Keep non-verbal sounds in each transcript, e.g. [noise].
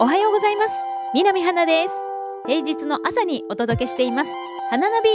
おはようございます。南花です。平日の朝にお届けしています。花ナビ。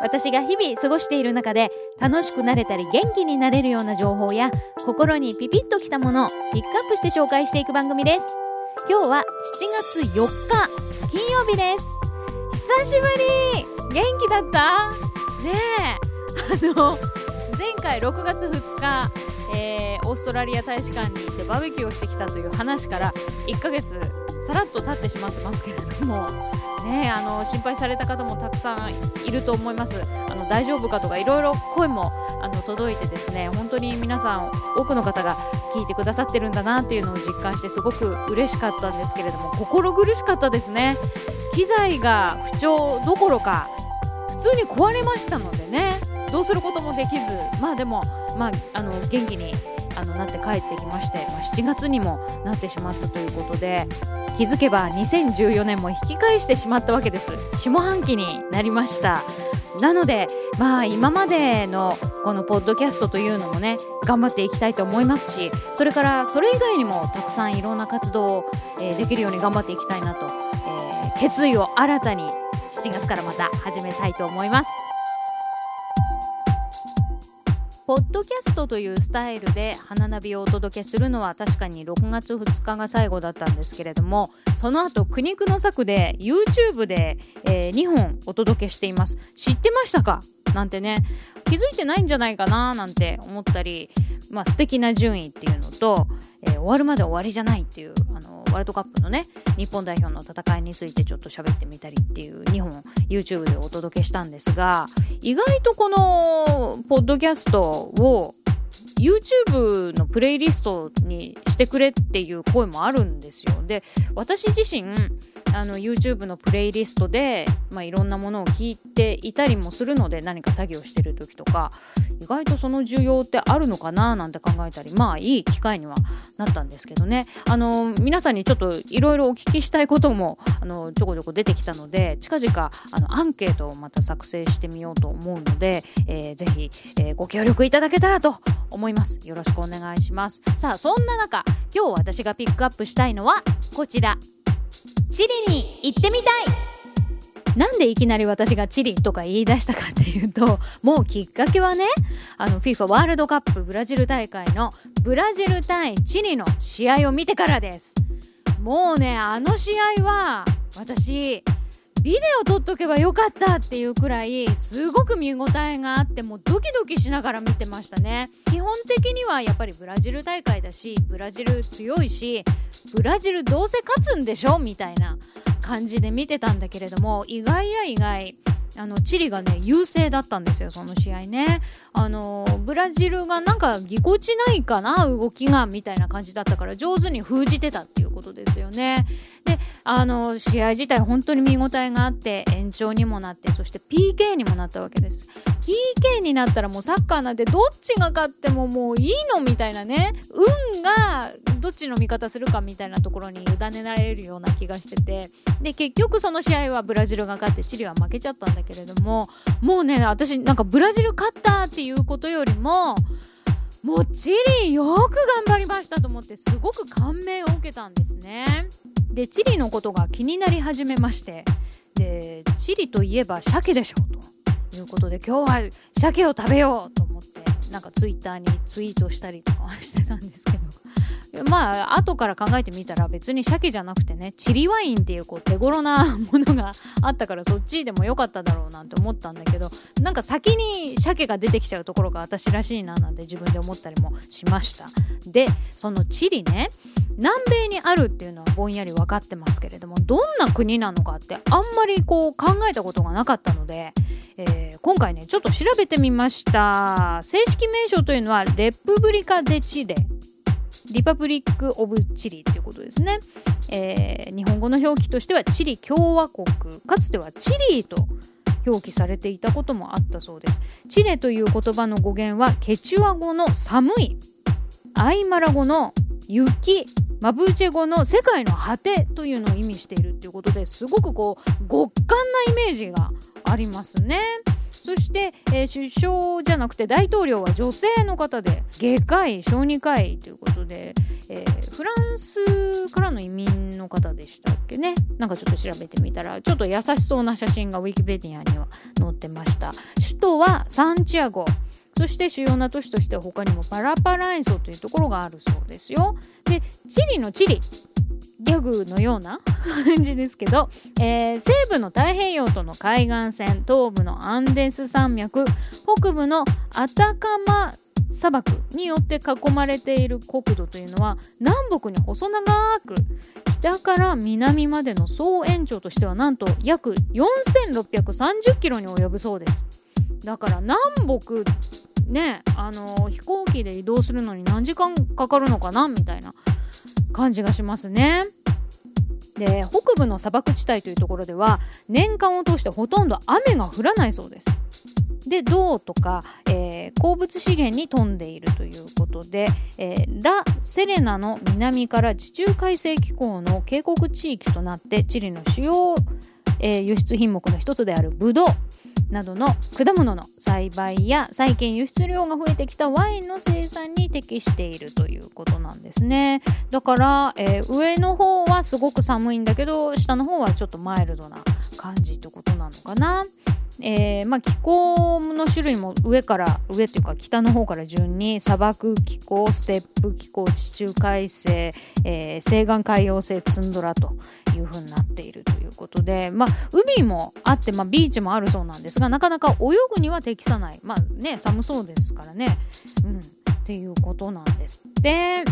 私が日々過ごしている中で楽しくなれたり元気になれるような情報や心にピピッときたものをピックアップして紹介していく番組です。今日は7月4日金曜日です。久しぶり。元気だった？ねえ。あの前回6月2日、えー、オーストラリア大使館に行ってバーベキューをしてきたという話から1ヶ月さらっと経ってしまってますけれども [laughs] ねあの心配された方もたくさんいると思います。あの大丈夫かとかいろいろ声もあの届いてですね本当に皆さん多くの方が聞いてくださってるんだなっていうのを実感してすごく嬉しかったんですけれども心苦しかったですね。機材が不調どころか普通に壊れましたのでねどうすることもできずまあでも、まあ、あの元気にあのなって帰ってきまして、まあ、7月にもなってしまったということで気づけば2014年も引き返してしまったわけです。下半期になりました。なのでまあ今までのこのポッドキャストというのもね頑張っていきたいと思いますしそれからそれ以外にもたくさんいろんな活動を、えー、できるように頑張っていきたいなと、えー、決意を新たに7月からまた始めたいと思います。ポッドキャストというスタイルで花ナビをお届けするのは確かに6月2日が最後だったんですけれどもその後苦肉の策で YouTube で、えー、2本お届けしています。知ってましたか？なんてね。気づいてないんじゃないかななんて思ったりまあ素敵な順位っていうのと、えー、終わるまで終わりじゃないっていうあのワールドカップのね日本代表の戦いについてちょっと喋ってみたりっていう2本 YouTube でお届けしたんですが意外とこのポッドキャストを YouTube のプレイリストにしてくれっていう声もあるんですよ。で私自身あの YouTube のプレイリストで、まあ、いろんなものを聞いていたりもするので何か作業してる時とか意外とその需要ってあるのかななんて考えたりまあいい機会にはなったんですけどねあの皆さんにちょっといろいろお聞きしたいこともあのちょこちょこ出てきたので近々あのアンケートをまた作成してみようと思うので、えー、ぜひ、えー、ご協力いただけたらと思います。よろしくお願いします。さあそんな中今日私がピックアップしたいのはこちら。チリに行ってみたい。なんでいきなり私がチリとか言い出したかっていうともうきっかけはねあの FIFA ワールドカップブラジル大会のブラジル対チリの試合を見てからです。もうねあの試合は私ビデオ撮っとけばよかったっていうくらいすごく見応えがあってもうドキドキしながら見てましたね。基本的にはやっぱりブラジル大会だしブラジル強いしブラジルどうせ勝つんでしょみたいな感じで見てたんだけれども意外や意外あのチリがね優勢だったんですよその試合ね。あのブラジルがなんかぎこちないかな動きがみたいな感じだったから上手に封じてたっていうことですよね。であの試合自体本当に見応えがあって延長にもなってそして PK にもなったわけです。PK になったらもうサッカーなんてどっちが勝ってももういいのみたいなね。運がどっちの味方するかみたいなところに委ねられるような気がしてて。で結局その試合はブラジルが勝ってチリは負けちゃったんだけれどももうね私なんかブラジル勝ったっていうことよりももうチリよく頑張りましたと思ってすごく感銘を受けたんですね。でチリのことが気になり始めまして。でチリといえば鮭でしょと。いうことで今日は鮭を食べようと思ってなんかツイッターにツイートしたりとかしてたんですけど。まあ後から考えてみたら別に鮭じゃなくてねチリワインっていうこう手頃なものがあったからそっちでもよかっただろうなんて思ったんだけどなんか先に鮭が出てきちゃうところが私らしいななんて自分で思ったりもしました。でそのチリね南米にあるっていうのはぼんやり分かってますけれどもどんな国なのかってあんまりこう考えたことがなかったので、えー、今回ねちょっと調べてみました。正式名称というのはレプブリカ・デ・チレリパブリック・オブ・チリということですね、えー、日本語の表記としてはチリ共和国かつてはチリと表記されていたこともあったそうです。チレという言葉の語源はケチュア語の寒いアイマラ語の雪マブーチェ語の世界の果てというのを意味しているっていうことですごくこう極寒なイメージがありますね。そして、えー、首相じゃなくて大統領は女性の方で外科医小児科医ということで、えー、フランスからの移民の方でしたっけね。なんかちょっと調べてみたらちょっと優しそうな写真がウィキペディアには載ってました。首都はサンチアゴ。そして主要な都市としては他にもパラパライソというところがあるそうですよ。で、チリのチリ。ギャグのような [laughs] 感じですけど、えー、西部の太平洋との海岸線東部のアンデス山脈北部のアタカマ砂漠によって囲まれている国土というのは南北に細長く北から南までの総延長としてはなんと約4630キロに及ぶそうですだから南北ねあの飛行機で移動するのに何時間かかるのかなみたいな感じがしますね。で北部の砂漠地帯というところでは年間を通してほとんど雨が降らないそうです。で銅とか、えー、鉱物資源に富んでいるということで、えー、ラ・セレナの南から地中海性気候の渓谷地域となってチリの主要、えー、輸出品目の一つであるブドウなどの果物の栽培や最近輸出量が増えてきたワインの生産に適しているということなんですね。だから、えー、上の方はすごく寒いんだけど下の方はちょっとマイルドな感じってことなのかな。えー、まあ、気候の種類も上から上っていうか北の方から順に砂漠気候ステップ気候地中海性、えー、西岸海洋性ツンドラという風になっているということで、まあ、海もあって、まあ、ビーチもあるそうなんですがなかなか泳ぐには適さない。まあね寒そうですからね、うん、っていうことなんです。で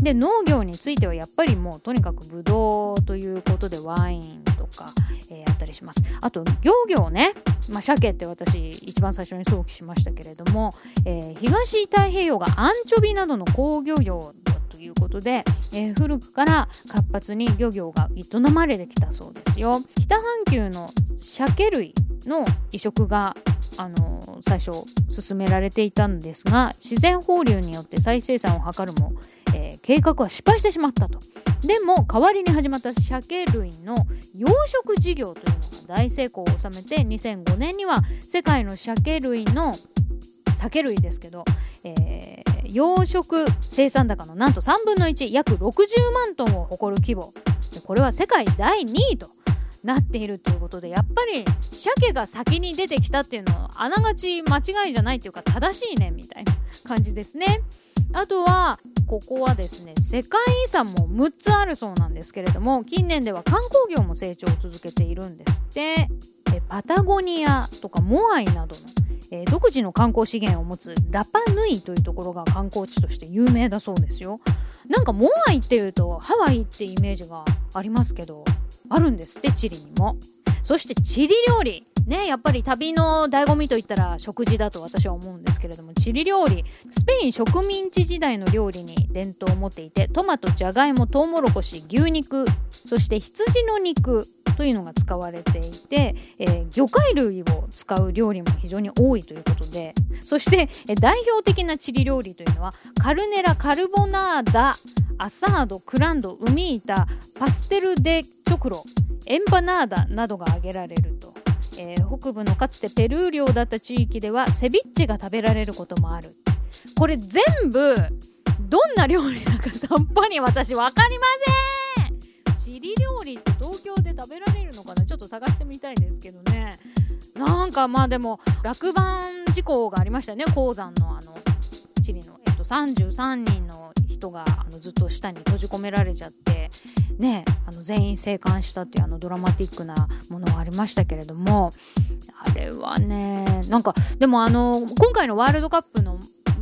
で農業についてはやっぱりもうとにかくブドウということでワインとか、えー、あったりします。あと漁業ね、まあ、鮭って私一番最初に想起しましたけれども、えー、東太平洋がアンチョビなどの工業業ということで、えー、古くから活発に漁業が営まれてきたそうですよ。北半球の鮭類の移植があの最初進められていたんですが自然放流によって再生産を図るも、えー、計画は失敗してしまったと。でも代わりに始まった鮭類の養殖事業というのが大成功を収めて2005年には世界の鮭類の鮭類ですけど、えー、養殖生産高のなんと3分の1約60万トンを誇る規模。これは世界第2位と。なっているということでやっぱり鮭が先に出てきたっていうのはあながち間違いじゃないっていうか正しいねみたいな感じですね。あとはここはですね世界遺産も6つあるそうなんですけれども近年では観光業も成長を続けているんですってパタゴニアとかモアイなどの、えー、独自の観光資源を持つラパヌイというところが観光地として有名だそうですよなんかモアイっていうとハワイってイメージがありますけどあるんですってチリにも。そしてチリ料理。ねやっぱり旅の醍醐味といったら食事だと私は思うんですけれどもチリ料理。スペイン植民地時代の料理に伝統を持っていてトマトじゃがいもトウモロコシ牛肉そして羊の肉というのが使われていて、えー、魚介類を使う料理も非常に多いということでそして、え代表的なチリ料理というのはカルネラカルボナーダアサードクランドウミータパステル・デ・チョクロエンパナーダなどが挙げられると、えー、北部のかつてペルー領だった地域ではセビッチが食べられることもある。これ全部どんな料理なのかさっぱり私分かりません。チリ料理って東京で食べられるのかな？ちょっと探してみたいですけどね。なんかまあでも落盤事故がありましたね。鉱山のあのチリの、えっと、33人の人があのずっと下に閉じ込められちゃってねあの全員生還したっていうあのドラマティックなものがありましたけれどもあれはねなんかでもあの今回のワールドカップの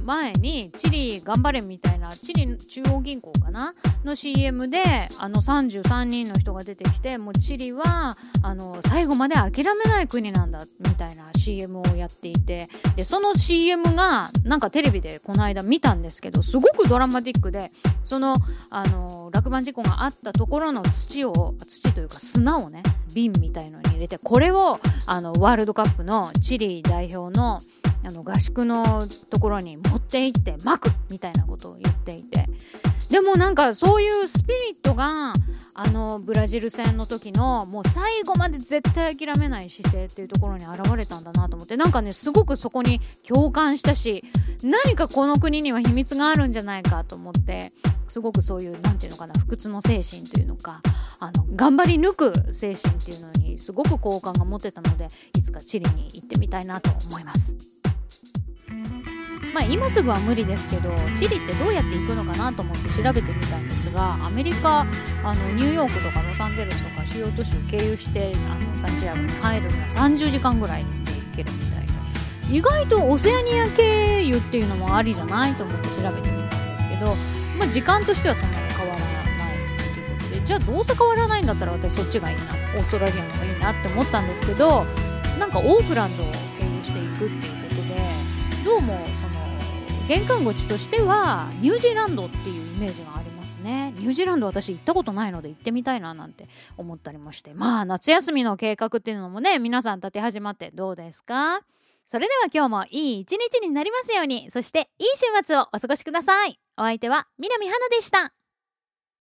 前にチリ頑張れみたいなチリ中央銀行かな？の CM であの33人の人が出てきてもうチリはあの最後まで諦めない国なんだみたいな CM をやっていて。でその CM がなんかテレビでこの間見たんですけどすごくドラマティックでそのあの落盤事故があったところの土を土というか砂をね瓶みたいのに入れてこれをあのワールドカップのチリ代表のあの合宿のところに持って行ってまくみたいなことを言っていてでもなんかそういうスピリットがあのブラジル戦の時のもう最後まで絶対諦めない姿勢っていうところに現れたんだなと思ってなんかねすごくそこに共感したし何かこの国には秘密があるんじゃないかと思ってすごくそういう何て言うのかな不屈の精神というのかあの頑張り抜く精神っていうのにすごく好感が持てたのでいつかチリに行ってみたいなと思います。まあ、今すぐは無理ですけどチリってどうやって行くのかなと思って調べてみたんですがアメリカあのニューヨークとかロサンゼルスとか主要都市を経由してあのサンチアゴに入るには30時間ぐらいで行けるみたいで。意外とオセアニア経由っていうのもありじゃないと思って調べてみたんですけど、まあ、時間としてはそんなに変わらないということで。じゃあどうせ変わらないんだったら私そっちがいいなオーストラリアの方がいいなって思ったんですけどなんかオークランドを経由していくっていうことでどうもその玄関口としてはニュージーランドっていうイメージがありますね。ニュージーランド私行ったことないので行ってみたいななんて思ったりもして。まあ夏休みの計画っていうのもね皆さん立て始まってどうですか？それでは今日もいい一日になりますように。そしていい週末をお過ごしください。お相手は南花でした。